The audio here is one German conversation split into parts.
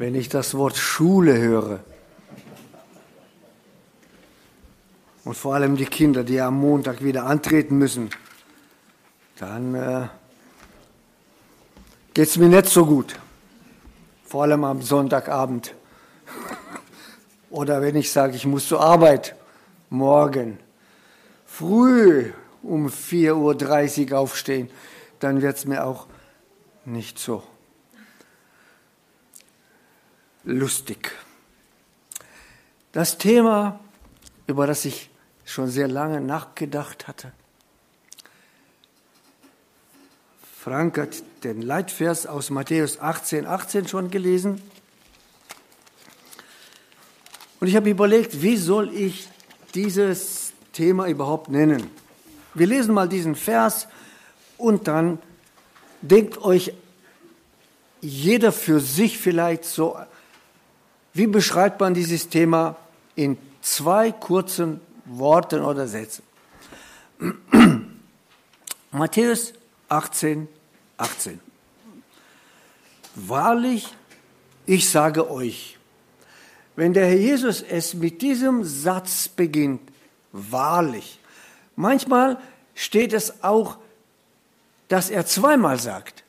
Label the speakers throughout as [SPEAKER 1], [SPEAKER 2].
[SPEAKER 1] wenn ich das Wort Schule höre. Und vor allem die Kinder, die am Montag wieder antreten müssen, dann äh, geht es mir nicht so gut. Vor allem am Sonntagabend. Oder wenn ich sage, ich muss zur Arbeit morgen früh um 4.30 Uhr aufstehen, dann wird es mir auch nicht so lustig. Das Thema, über das ich schon sehr lange nachgedacht hatte, Frank hat den Leitvers aus Matthäus 18, 18 schon gelesen. Und ich habe überlegt, wie soll ich dieses Thema überhaupt nennen? Wir lesen mal diesen Vers und dann denkt euch jeder für sich vielleicht so, wie beschreibt man dieses Thema in zwei kurzen Worten oder Sätzen? Matthäus 18, 18. Wahrlich, ich sage euch, wenn der Herr Jesus es mit diesem Satz beginnt, wahrlich, manchmal steht es auch, dass er zweimal sagt,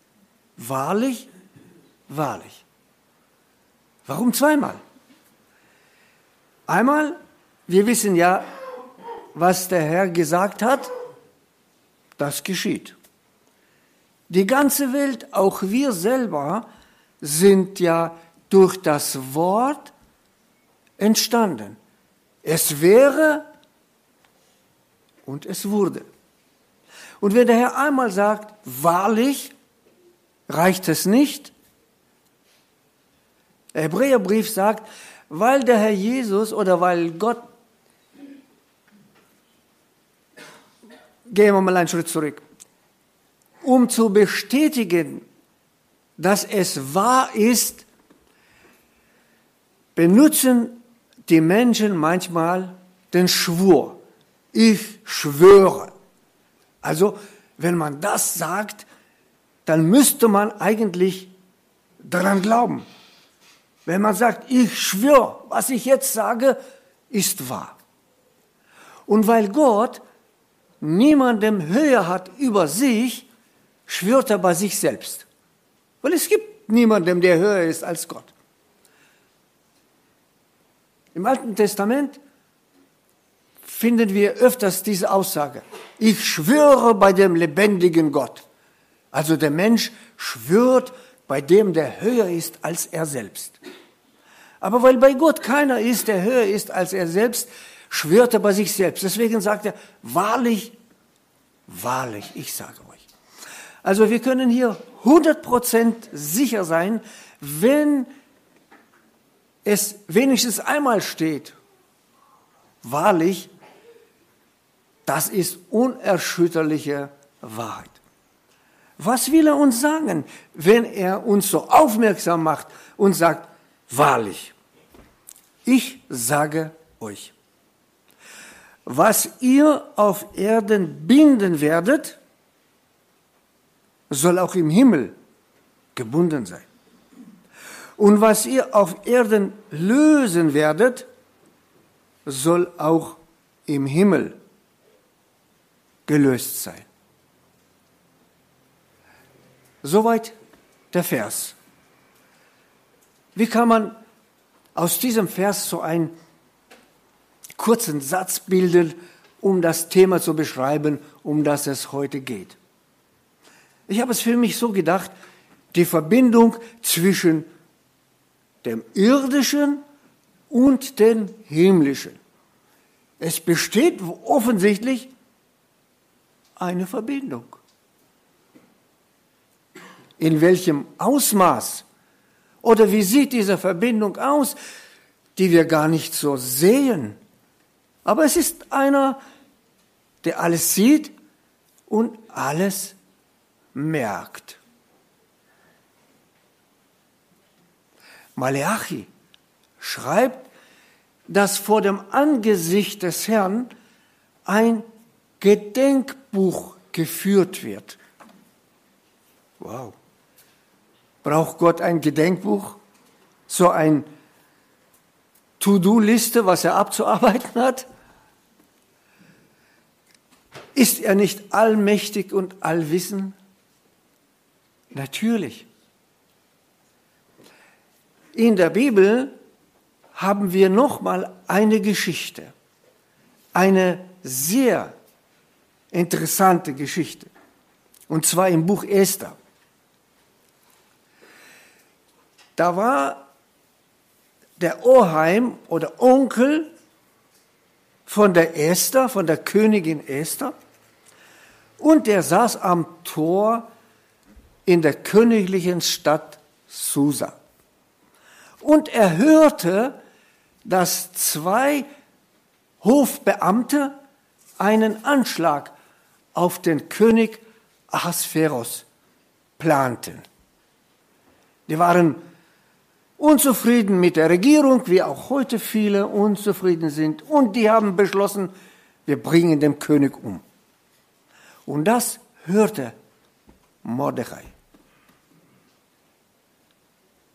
[SPEAKER 1] wahrlich, wahrlich. Warum zweimal? Einmal, wir wissen ja, was der Herr gesagt hat, das geschieht. Die ganze Welt, auch wir selber, sind ja durch das Wort entstanden. Es wäre und es wurde. Und wenn der Herr einmal sagt, wahrlich, reicht es nicht. Der Hebräerbrief sagt, weil der Herr Jesus oder weil Gott, gehen wir mal einen Schritt zurück, um zu bestätigen, dass es wahr ist, benutzen die Menschen manchmal den Schwur. Ich schwöre. Also, wenn man das sagt, dann müsste man eigentlich daran glauben. Wenn man sagt, ich schwöre, was ich jetzt sage, ist wahr. Und weil Gott niemandem Höhe hat über sich, schwört er bei sich selbst. Weil es gibt niemanden, der höher ist als Gott. Im Alten Testament finden wir öfters diese Aussage. Ich schwöre bei dem lebendigen Gott. Also der Mensch schwört bei dem, der höher ist als er selbst. Aber weil bei Gott keiner ist, der höher ist als er selbst, schwört er bei sich selbst. Deswegen sagt er, wahrlich, wahrlich, ich sage euch. Also wir können hier 100% sicher sein, wenn es wenigstens einmal steht, wahrlich, das ist unerschütterliche Wahrheit. Was will er uns sagen, wenn er uns so aufmerksam macht und sagt, wahrlich, ich sage euch, was ihr auf Erden binden werdet, soll auch im Himmel gebunden sein. Und was ihr auf Erden lösen werdet, soll auch im Himmel gelöst sein. Soweit der Vers. Wie kann man aus diesem Vers so einen kurzen Satz bilden, um das Thema zu beschreiben, um das es heute geht? Ich habe es für mich so gedacht, die Verbindung zwischen dem irdischen und dem himmlischen. Es besteht offensichtlich eine Verbindung. In welchem Ausmaß oder wie sieht diese Verbindung aus, die wir gar nicht so sehen? Aber es ist einer, der alles sieht und alles merkt. Maleachi schreibt, dass vor dem Angesicht des Herrn ein Gedenkbuch geführt wird. Wow. Braucht Gott ein Gedenkbuch so ein To-Do-Liste, was er abzuarbeiten hat? Ist er nicht allmächtig und allwissend? Natürlich. In der Bibel haben wir nochmal eine Geschichte, eine sehr interessante Geschichte, und zwar im Buch Esther. Da war der Oheim oder Onkel von der Esther, von der Königin Esther, und der saß am Tor in der königlichen Stadt Susa. Und er hörte, dass zwei Hofbeamte einen Anschlag auf den König Ahasveros planten. Die waren unzufrieden mit der Regierung, wie auch heute viele unzufrieden sind, und die haben beschlossen, wir bringen den König um. Und das hörte Mordechai.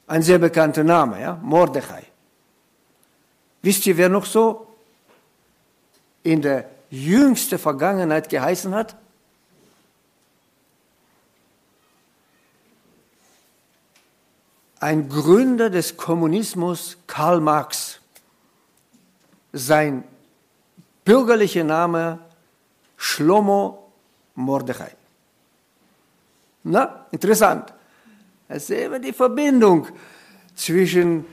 [SPEAKER 1] Ein sehr bekannter Name, ja, Mordechai. Wisst ihr, wer noch so in der jüngsten Vergangenheit geheißen hat? Ein Gründer des Kommunismus, Karl Marx. Sein bürgerlicher Name Shlomo Mordechai. Na, interessant. Da sehen wir die Verbindung zwischen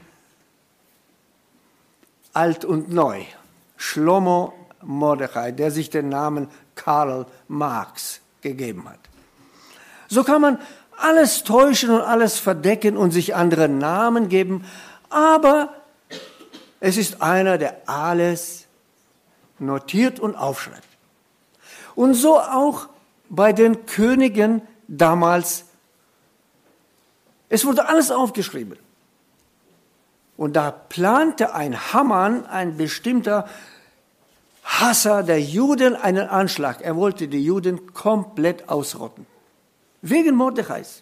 [SPEAKER 1] alt und neu. Shlomo Mordechai, der sich den Namen Karl Marx gegeben hat. So kann man alles täuschen und alles verdecken und sich andere Namen geben, aber es ist einer, der alles notiert und aufschreibt. Und so auch bei den Königen damals. Es wurde alles aufgeschrieben. Und da plante ein Hamann, ein bestimmter Hasser der Juden, einen Anschlag. Er wollte die Juden komplett ausrotten. Wegen Mordechais.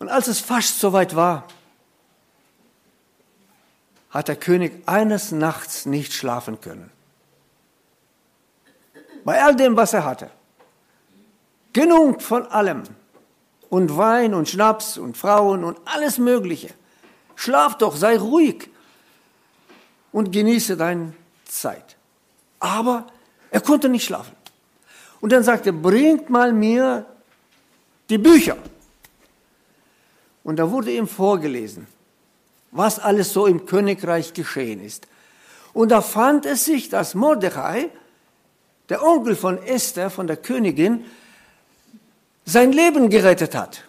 [SPEAKER 1] Und als es fast soweit war, hat der König eines Nachts nicht schlafen können. Bei all dem, was er hatte. Genug von allem. Und Wein und Schnaps und Frauen und alles Mögliche. Schlaf doch, sei ruhig und genieße deine Zeit. Aber er konnte nicht schlafen. Und dann sagte er, bringt mal mir die Bücher. Und da wurde ihm vorgelesen, was alles so im Königreich geschehen ist. Und da fand es sich, dass Mordechai, der Onkel von Esther, von der Königin, sein Leben gerettet hat.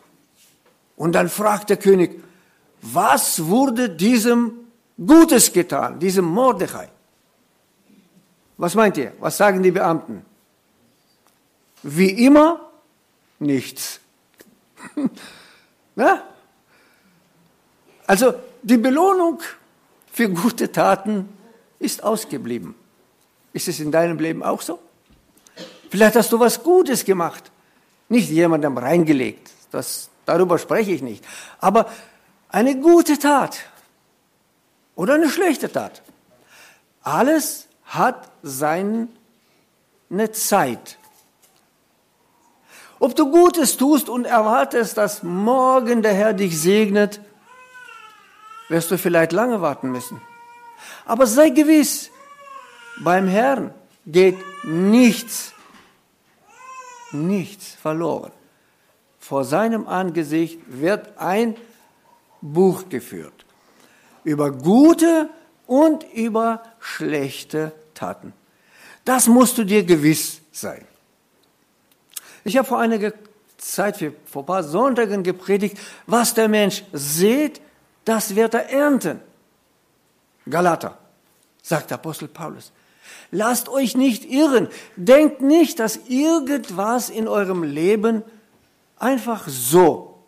[SPEAKER 1] Und dann fragt der König, was wurde diesem Gutes getan, diesem Mordechai? Was meint ihr? Was sagen die Beamten? Wie immer nichts. Na? Also die Belohnung für gute Taten ist ausgeblieben. Ist es in deinem Leben auch so? Vielleicht hast du was Gutes gemacht, nicht jemandem reingelegt. Das, darüber spreche ich nicht. Aber eine gute Tat oder eine schlechte Tat. Alles hat seine Zeit. Ob du Gutes tust und erwartest, dass morgen der Herr dich segnet, wirst du vielleicht lange warten müssen. Aber sei gewiss, beim Herrn geht nichts nichts verloren. Vor seinem Angesicht wird ein Buch geführt über gute und über schlechte Taten. Das musst du dir gewiss sein. Ich habe vor einiger Zeit, vor ein paar Sonntagen gepredigt, was der Mensch sieht, das wird er ernten. Galater, sagt Apostel Paulus. Lasst euch nicht irren. Denkt nicht, dass irgendwas in eurem Leben einfach so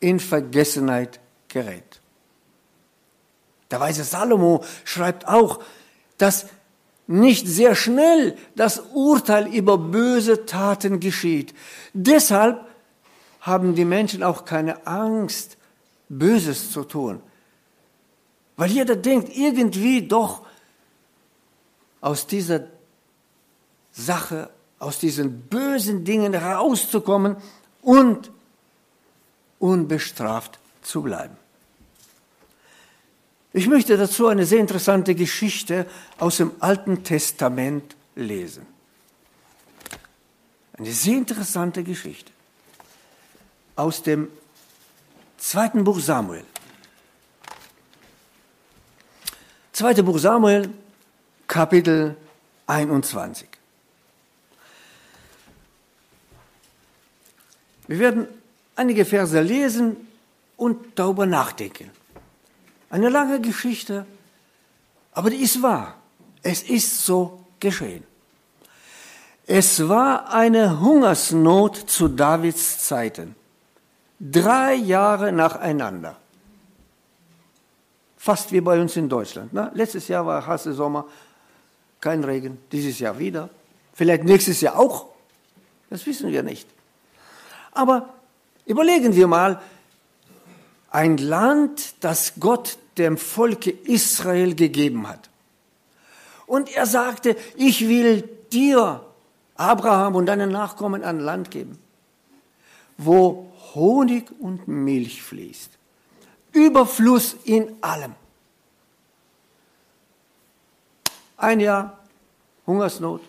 [SPEAKER 1] in Vergessenheit gerät. Der weise Salomo schreibt auch, dass nicht sehr schnell das Urteil über böse Taten geschieht. Deshalb haben die Menschen auch keine Angst, Böses zu tun. Weil jeder denkt, irgendwie doch aus dieser Sache, aus diesen bösen Dingen rauszukommen und unbestraft zu bleiben. Ich möchte dazu eine sehr interessante Geschichte aus dem Alten Testament lesen. Eine sehr interessante Geschichte aus dem zweiten Buch Samuel. Zweite Buch Samuel, Kapitel 21. Wir werden einige Verse lesen und darüber nachdenken. Eine lange Geschichte, aber die ist wahr. Es ist so geschehen. Es war eine Hungersnot zu Davids Zeiten. Drei Jahre nacheinander. Fast wie bei uns in Deutschland. Ne? Letztes Jahr war Hasse Sommer, kein Regen, dieses Jahr wieder. Vielleicht nächstes Jahr auch. Das wissen wir nicht. Aber überlegen wir mal, ein Land, das Gott dem Volke Israel gegeben hat. Und er sagte, ich will dir, Abraham und deinen Nachkommen, ein Land geben, wo Honig und Milch fließt. Überfluss in allem. Ein Jahr Hungersnot,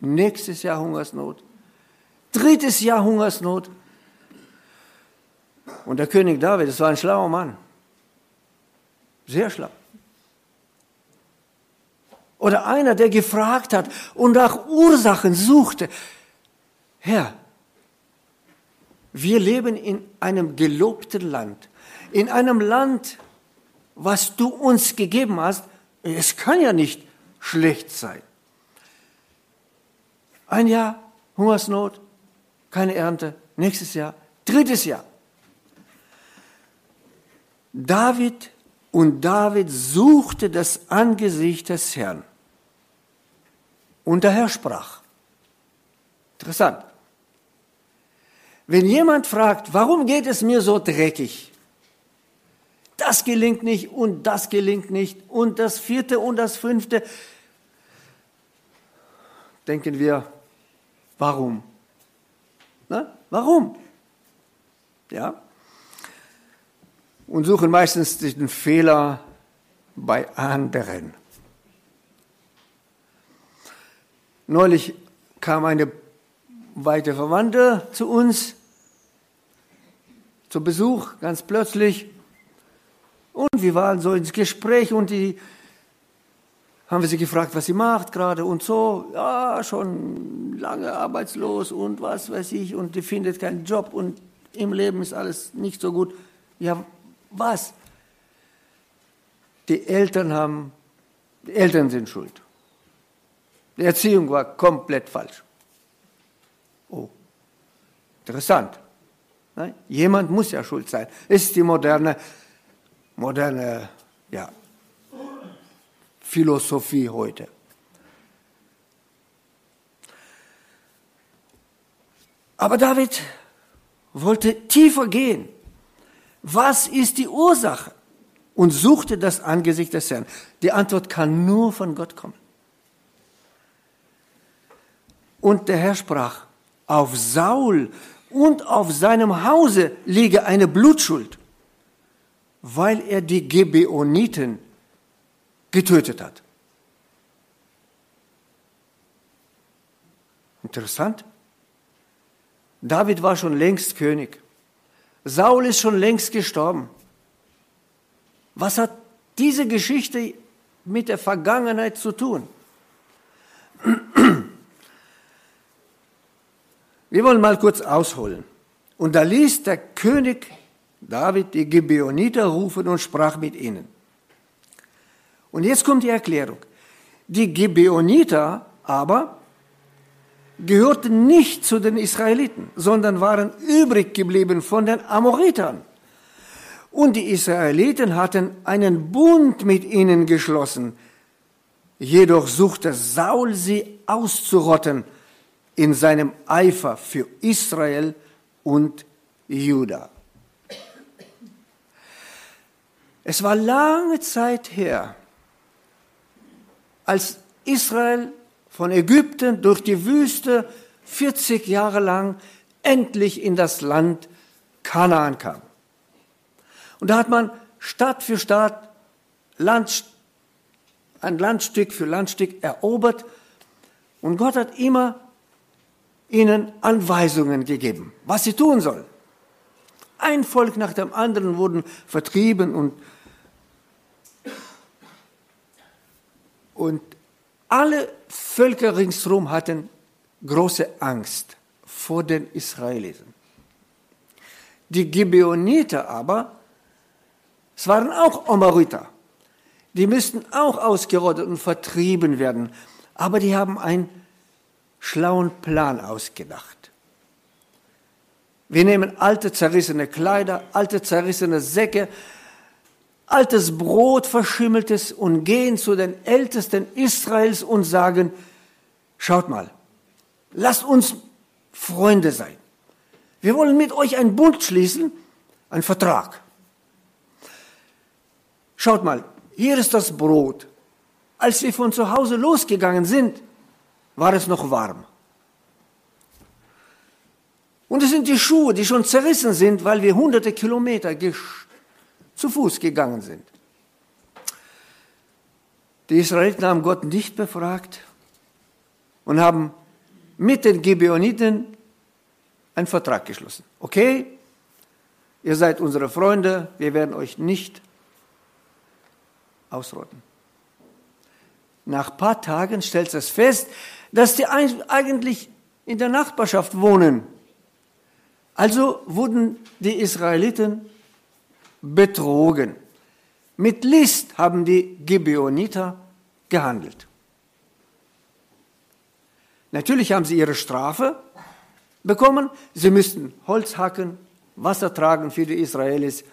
[SPEAKER 1] nächstes Jahr Hungersnot, drittes Jahr Hungersnot. Und der König David, das war ein schlauer Mann, sehr schlau. Oder einer, der gefragt hat und nach Ursachen suchte. Herr, wir leben in einem gelobten Land, in einem Land, was du uns gegeben hast. Es kann ja nicht schlecht sein. Ein Jahr Hungersnot, keine Ernte, nächstes Jahr, drittes Jahr. David und David suchte das Angesicht des Herrn. Und der Herr sprach. Interessant. Wenn jemand fragt, warum geht es mir so dreckig? Das gelingt nicht und das gelingt nicht und das vierte und das fünfte. Denken wir, warum? Na, warum? Ja, und suchen meistens den Fehler bei anderen. Neulich kam eine weite Verwandte zu uns zu Besuch, ganz plötzlich. Und wir waren so ins Gespräch und die haben wir sie gefragt, was sie macht gerade und so. Ja, schon lange arbeitslos und was weiß ich und die findet keinen Job und im Leben ist alles nicht so gut. Ja, was? Die Eltern haben, die Eltern sind schuld. Die Erziehung war komplett falsch. Oh, interessant. Nein? Jemand muss ja schuld sein. Ist die moderne, moderne, ja, Philosophie heute. Aber David wollte tiefer gehen. Was ist die Ursache? Und suchte das Angesicht des Herrn. Die Antwort kann nur von Gott kommen. Und der Herr sprach, auf Saul und auf seinem Hause liege eine Blutschuld, weil er die Gebeoniten getötet hat. Interessant. David war schon längst König. Saul ist schon längst gestorben. Was hat diese Geschichte mit der Vergangenheit zu tun? Wir wollen mal kurz ausholen. Und da ließ der König David die Gibeoniter rufen und sprach mit ihnen. Und jetzt kommt die Erklärung. Die Gibeoniter aber gehörten nicht zu den Israeliten, sondern waren übrig geblieben von den Amoritern. Und die Israeliten hatten einen Bund mit ihnen geschlossen. Jedoch suchte Saul sie auszurotten in seinem Eifer für Israel und Juda. Es war lange Zeit her, als Israel von Ägypten durch die Wüste 40 Jahre lang endlich in das Land Kanaan kam. Und da hat man Stadt für Stadt, Land, ein Landstück für Landstück erobert und Gott hat immer ihnen Anweisungen gegeben, was sie tun sollen. Ein Volk nach dem anderen wurden vertrieben und, und alle Völker ringsherum hatten große Angst vor den Israeliten. Die Gibeoniter aber, es waren auch Omariter, die müssten auch ausgerottet und vertrieben werden, aber die haben einen schlauen Plan ausgedacht. Wir nehmen alte zerrissene Kleider, alte zerrissene Säcke, altes Brot, verschimmeltes und gehen zu den Ältesten Israels und sagen, schaut mal, lasst uns Freunde sein. Wir wollen mit euch einen Bund schließen, einen Vertrag. Schaut mal, hier ist das Brot. Als wir von zu Hause losgegangen sind, war es noch warm. Und es sind die Schuhe, die schon zerrissen sind, weil wir hunderte Kilometer zu Fuß gegangen sind. Die Israeliten haben Gott nicht befragt und haben mit den Gibeoniten einen Vertrag geschlossen. Okay, ihr seid unsere Freunde, wir werden euch nicht ausrotten. Nach ein paar Tagen stellt es fest, dass die eigentlich in der Nachbarschaft wohnen. Also wurden die Israeliten betrogen. Mit List haben die Gibeoniter gehandelt. Natürlich haben sie ihre Strafe bekommen. Sie müssten Holz hacken, Wasser tragen für die Israelis.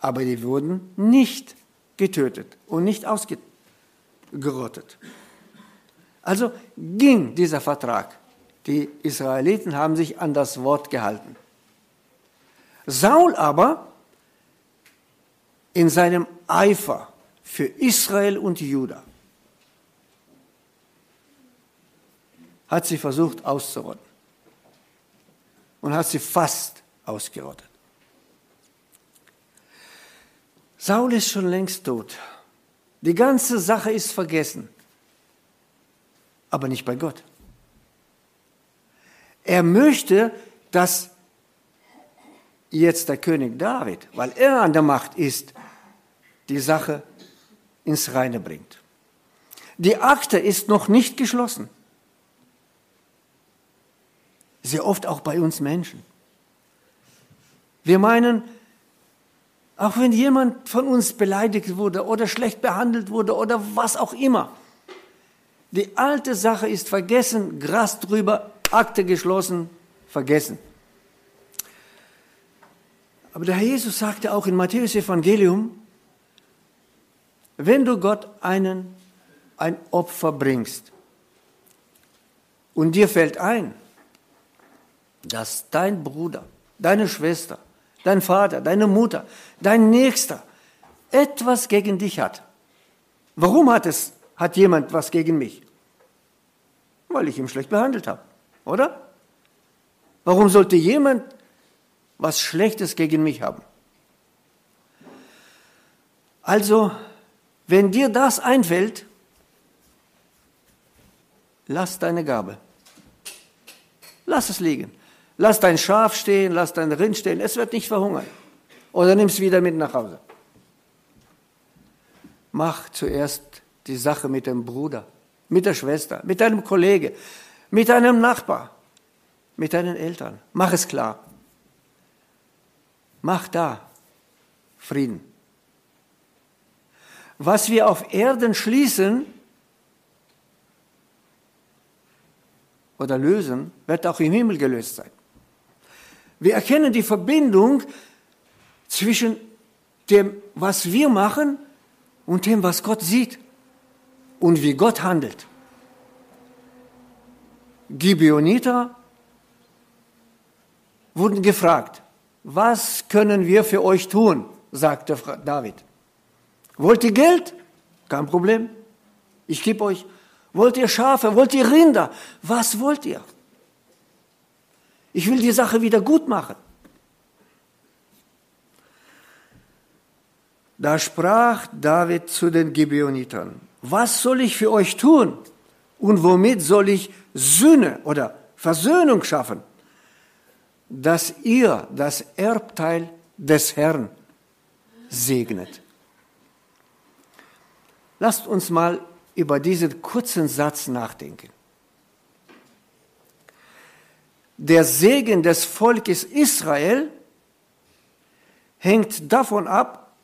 [SPEAKER 1] Aber die wurden nicht getötet und nicht ausgerottet. Also ging dieser Vertrag. Die Israeliten haben sich an das Wort gehalten. Saul aber in seinem Eifer für Israel und Juda hat sie versucht auszurotten und hat sie fast ausgerottet. Saul ist schon längst tot. Die ganze Sache ist vergessen, aber nicht bei Gott. Er möchte, dass jetzt der König David, weil er an der Macht ist, die Sache ins Reine bringt. Die Akte ist noch nicht geschlossen. Sehr oft auch bei uns Menschen. Wir meinen, auch wenn jemand von uns beleidigt wurde oder schlecht behandelt wurde oder was auch immer, die alte Sache ist vergessen, Gras drüber, Akte geschlossen, vergessen. Aber der Herr Jesus sagte auch in Matthäus Evangelium, wenn du Gott einen, ein Opfer bringst und dir fällt ein, dass dein Bruder, deine Schwester, dein Vater, deine Mutter, dein Nächster etwas gegen dich hat. Warum hat es, hat jemand was gegen mich? Weil ich ihn schlecht behandelt habe, oder? Warum sollte jemand was Schlechtes gegen mich haben? Also, wenn dir das einfällt, lass deine Gabe. Lass es liegen. Lass dein Schaf stehen, lass dein Rind stehen, es wird nicht verhungern. Oder nimm es wieder mit nach Hause. Mach zuerst die Sache mit dem Bruder, mit der Schwester, mit deinem Kollege, mit deinem Nachbar, mit deinen Eltern. Mach es klar. Mach da Frieden. Was wir auf Erden schließen oder lösen, wird auch im Himmel gelöst sein. Wir erkennen die Verbindung zwischen dem, was wir machen und dem, was Gott sieht und wie Gott handelt. Gibeoniter wurden gefragt, was können wir für euch tun? sagte David. Wollt ihr Geld? Kein Problem. Ich gebe euch. Wollt ihr Schafe? Wollt ihr Rinder? Was wollt ihr? Ich will die Sache wieder gut machen. Da sprach David zu den Gibeonitern, was soll ich für euch tun? Und womit soll ich Sühne oder Versöhnung schaffen, dass ihr das Erbteil des Herrn segnet? Lasst uns mal über diesen kurzen Satz nachdenken. Der Segen des Volkes Israel hängt davon ab,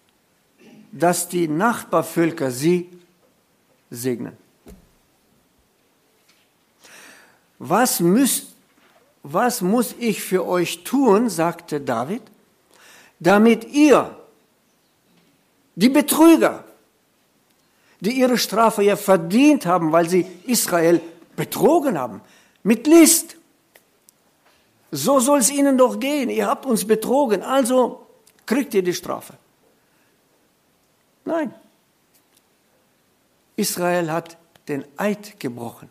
[SPEAKER 1] dass die Nachbarvölker sie segnen. Was, müsst, was muss ich für euch tun, sagte David, damit ihr, die Betrüger, die ihre Strafe ja verdient haben, weil sie Israel betrogen haben, mit List. So soll es ihnen doch gehen. Ihr habt uns betrogen, also kriegt ihr die Strafe. Nein. Israel hat den Eid gebrochen.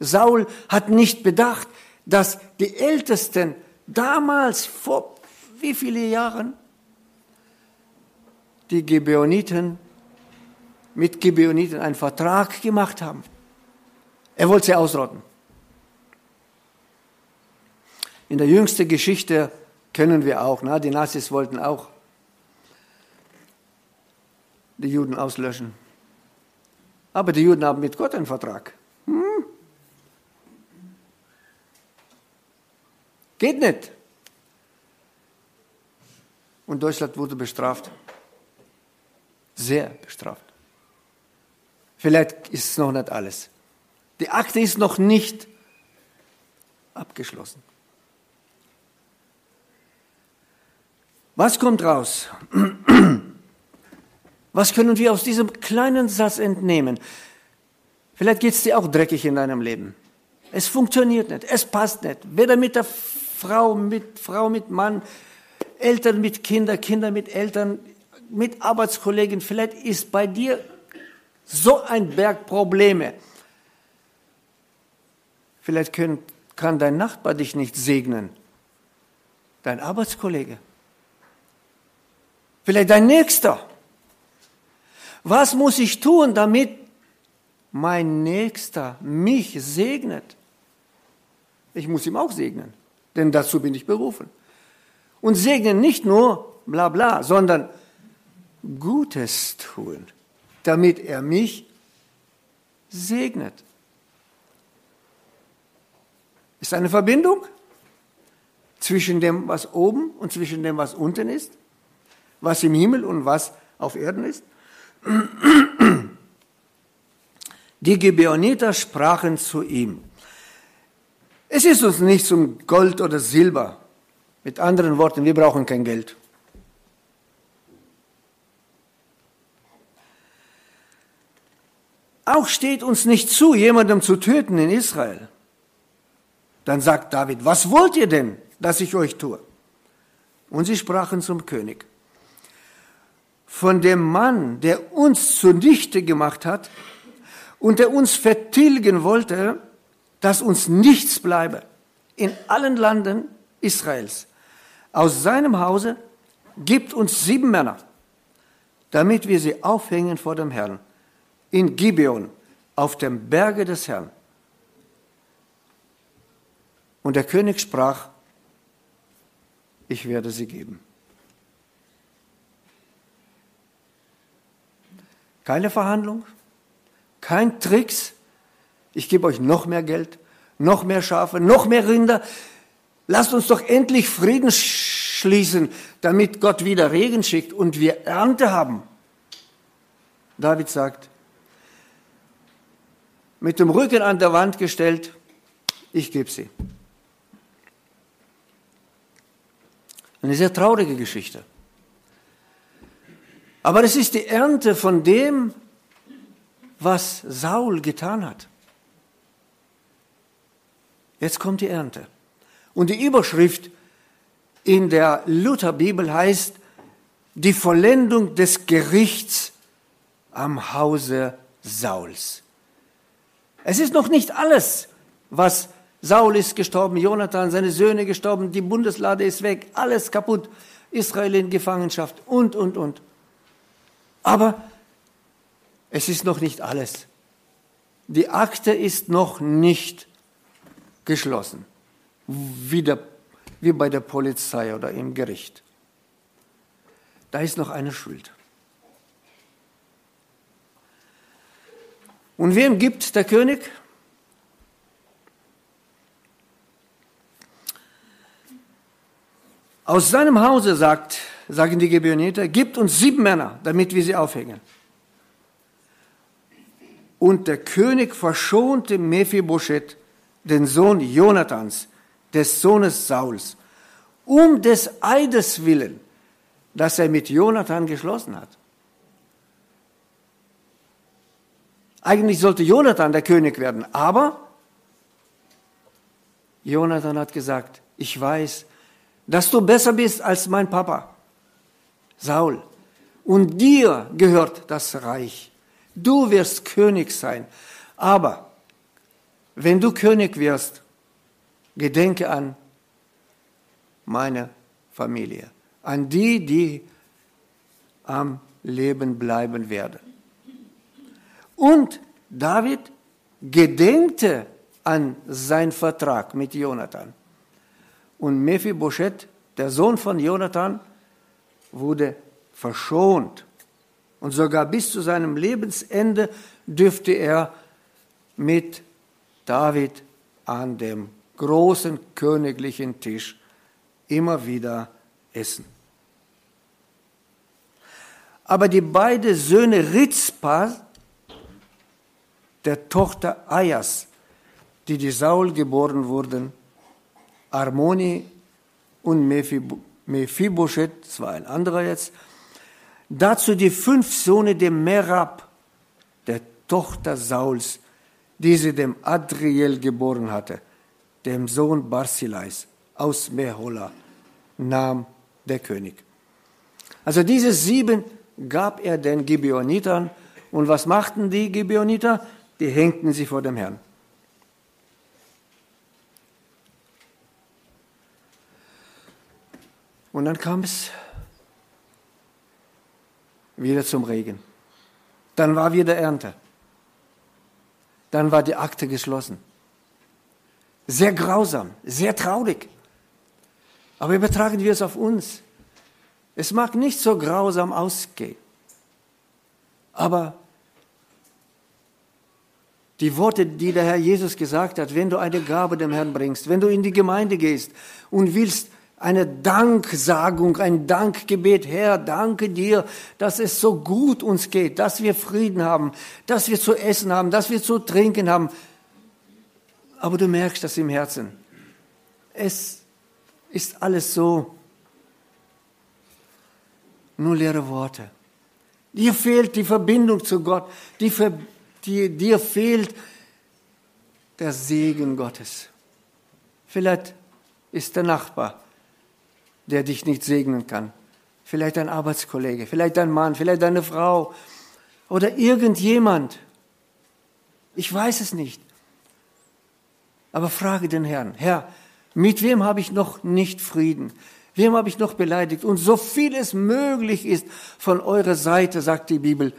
[SPEAKER 1] Saul hat nicht bedacht, dass die Ältesten damals vor wie viele Jahren die Gibeoniten mit Gibeoniten einen Vertrag gemacht haben. Er wollte sie ausrotten. In der jüngsten Geschichte kennen wir auch, na, die Nazis wollten auch die Juden auslöschen. Aber die Juden haben mit Gott einen Vertrag. Geht nicht. Und Deutschland wurde bestraft. Sehr bestraft. Vielleicht ist es noch nicht alles. Die Akte ist noch nicht abgeschlossen. Was kommt raus? Was können wir aus diesem kleinen Satz entnehmen? Vielleicht geht es dir auch dreckig in deinem Leben. Es funktioniert nicht, es passt nicht. Weder mit der Frau, mit Frau, mit Mann, Eltern mit Kindern, Kinder mit Eltern, mit Arbeitskollegen. Vielleicht ist bei dir so ein Berg Probleme. Vielleicht können, kann dein Nachbar dich nicht segnen, dein Arbeitskollege, vielleicht dein Nächster. Was muss ich tun, damit mein Nächster mich segnet? Ich muss ihm auch segnen, denn dazu bin ich berufen. Und segnen nicht nur bla bla, sondern Gutes tun damit er mich segnet. Ist eine Verbindung zwischen dem, was oben und zwischen dem, was unten ist, was im Himmel und was auf Erden ist. Die Gibeoniter sprachen zu ihm. Es ist uns nichts um Gold oder Silber. Mit anderen Worten, wir brauchen kein Geld. Auch steht uns nicht zu, jemandem zu töten in Israel. Dann sagt David, was wollt ihr denn, dass ich euch tue? Und sie sprachen zum König. Von dem Mann, der uns zunichte gemacht hat und der uns vertilgen wollte, dass uns nichts bleibe in allen Landen Israels. Aus seinem Hause gibt uns sieben Männer, damit wir sie aufhängen vor dem Herrn in Gibeon auf dem Berge des Herrn. Und der König sprach, ich werde sie geben. Keine Verhandlung, kein Tricks. Ich gebe euch noch mehr Geld, noch mehr Schafe, noch mehr Rinder. Lasst uns doch endlich Frieden schließen, damit Gott wieder Regen schickt und wir Ernte haben. David sagt, mit dem Rücken an der Wand gestellt, ich gebe sie. Eine sehr traurige Geschichte. Aber es ist die Ernte von dem, was Saul getan hat. Jetzt kommt die Ernte. Und die Überschrift in der Lutherbibel heißt die Vollendung des Gerichts am Hause Sauls. Es ist noch nicht alles, was Saul ist gestorben, Jonathan, seine Söhne gestorben, die Bundeslade ist weg, alles kaputt, Israel in Gefangenschaft und, und, und. Aber es ist noch nicht alles. Die Akte ist noch nicht geschlossen, wie, der, wie bei der Polizei oder im Gericht. Da ist noch eine Schuld. Und wem gibt der König? Aus seinem Hause, sagt, sagen die Gibeoniter, gibt uns sieben Männer, damit wir sie aufhängen. Und der König verschonte Mephibosheth, den Sohn Jonathans, des Sohnes Sauls, um des Eides willen, das er mit Jonathan geschlossen hat. Eigentlich sollte Jonathan der König werden, aber Jonathan hat gesagt, ich weiß, dass du besser bist als mein Papa, Saul. Und dir gehört das Reich. Du wirst König sein. Aber wenn du König wirst, gedenke an meine Familie, an die, die am Leben bleiben werden. Und David gedenkte an seinen Vertrag mit Jonathan. Und Mephibosheth, der Sohn von Jonathan, wurde verschont. Und sogar bis zu seinem Lebensende dürfte er mit David an dem großen königlichen Tisch immer wieder essen. Aber die beiden Söhne Ritzpa der Tochter Ayas, die die Saul geboren wurden, Armoni und Mephibosheth, das war ein anderer jetzt, dazu die fünf Söhne der Merab, der Tochter Sauls, die sie dem Adriel geboren hatte, dem Sohn Barsilais aus Mehola, nahm der König. Also diese sieben gab er den Gibeonitern. Und was machten die Gibeoniter? die hängten sie vor dem Herrn. Und dann kam es wieder zum Regen. Dann war wieder Ernte. Dann war die Akte geschlossen. Sehr grausam, sehr traurig. Aber übertragen wir es auf uns. Es mag nicht so grausam ausgehen, aber die Worte, die der Herr Jesus gesagt hat, wenn du eine Gabe dem Herrn bringst, wenn du in die Gemeinde gehst und willst eine Danksagung, ein Dankgebet, Herr, danke dir, dass es so gut uns geht, dass wir Frieden haben, dass wir zu essen haben, dass wir zu trinken haben. Aber du merkst das im Herzen. Es ist alles so nur leere Worte. Dir fehlt die Verbindung zu Gott, die Verbindung die, dir fehlt der Segen Gottes. Vielleicht ist der Nachbar, der dich nicht segnen kann. Vielleicht ein Arbeitskollege, vielleicht ein Mann, vielleicht eine Frau oder irgendjemand. Ich weiß es nicht. Aber frage den Herrn, Herr, mit wem habe ich noch nicht Frieden? Wem habe ich noch beleidigt? Und so viel es möglich ist von eurer Seite, sagt die Bibel,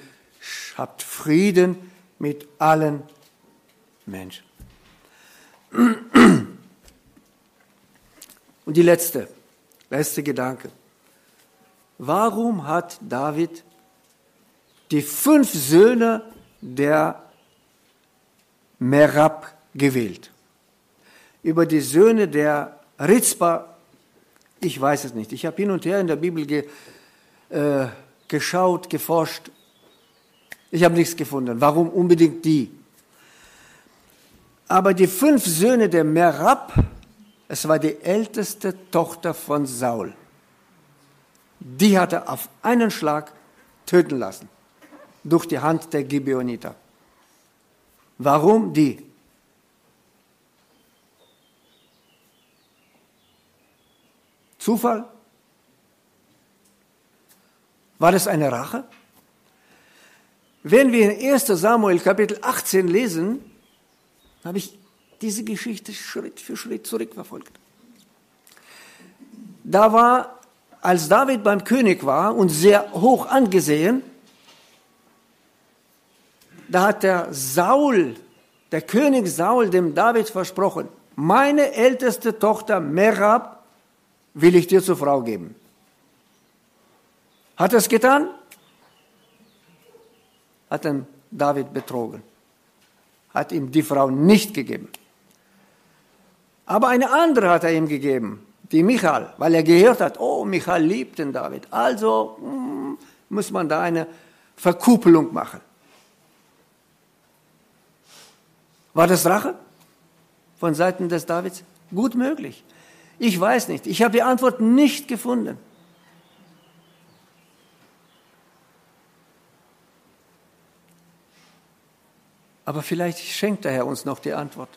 [SPEAKER 1] habt Frieden mit allen Menschen. Und die letzte, letzte Gedanke. Warum hat David die fünf Söhne der Merab gewählt? Über die Söhne der Ritzpa, ich weiß es nicht. Ich habe hin und her in der Bibel ge, äh, geschaut, geforscht ich habe nichts gefunden. Warum unbedingt die? Aber die fünf Söhne der Merab, es war die älteste Tochter von Saul. Die hat er auf einen Schlag töten lassen. Durch die Hand der Gibeoniter. Warum die? Zufall? War das eine Rache? Wenn wir in 1 Samuel Kapitel 18 lesen, habe ich diese Geschichte Schritt für Schritt zurückverfolgt. Da war, als David beim König war und sehr hoch angesehen, da hat der Saul, der König Saul, dem David versprochen, meine älteste Tochter Merab will ich dir zur Frau geben. Hat er es getan? Hat dann David betrogen. Hat ihm die Frau nicht gegeben. Aber eine andere hat er ihm gegeben, die Michael, weil er gehört hat, oh, Michael liebt den David. Also hm, muss man da eine Verkuppelung machen. War das Rache von Seiten des Davids? Gut möglich. Ich weiß nicht. Ich habe die Antwort nicht gefunden. Aber vielleicht schenkt der Herr uns noch die Antwort,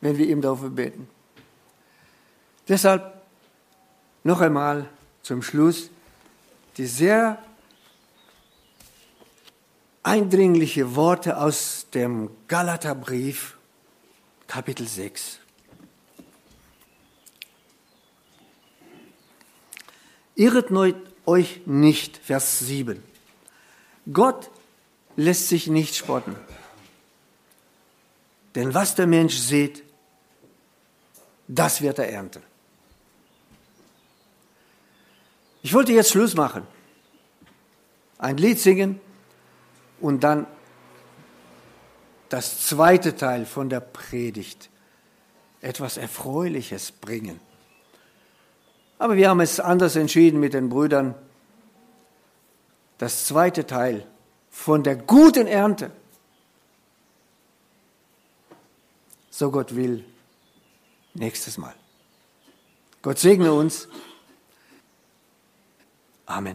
[SPEAKER 1] wenn wir ihm dafür beten. Deshalb noch einmal zum Schluss die sehr eindringliche Worte aus dem Galaterbrief, Kapitel 6. Irret euch nicht, Vers 7. Gott lässt sich nicht spotten. Denn was der Mensch sieht, das wird er ernten. Ich wollte jetzt Schluss machen, ein Lied singen und dann das zweite Teil von der Predigt, etwas Erfreuliches bringen. Aber wir haben es anders entschieden mit den Brüdern. Das zweite Teil von der guten Ernte. So Gott will, nächstes Mal. Gott segne uns. Amen.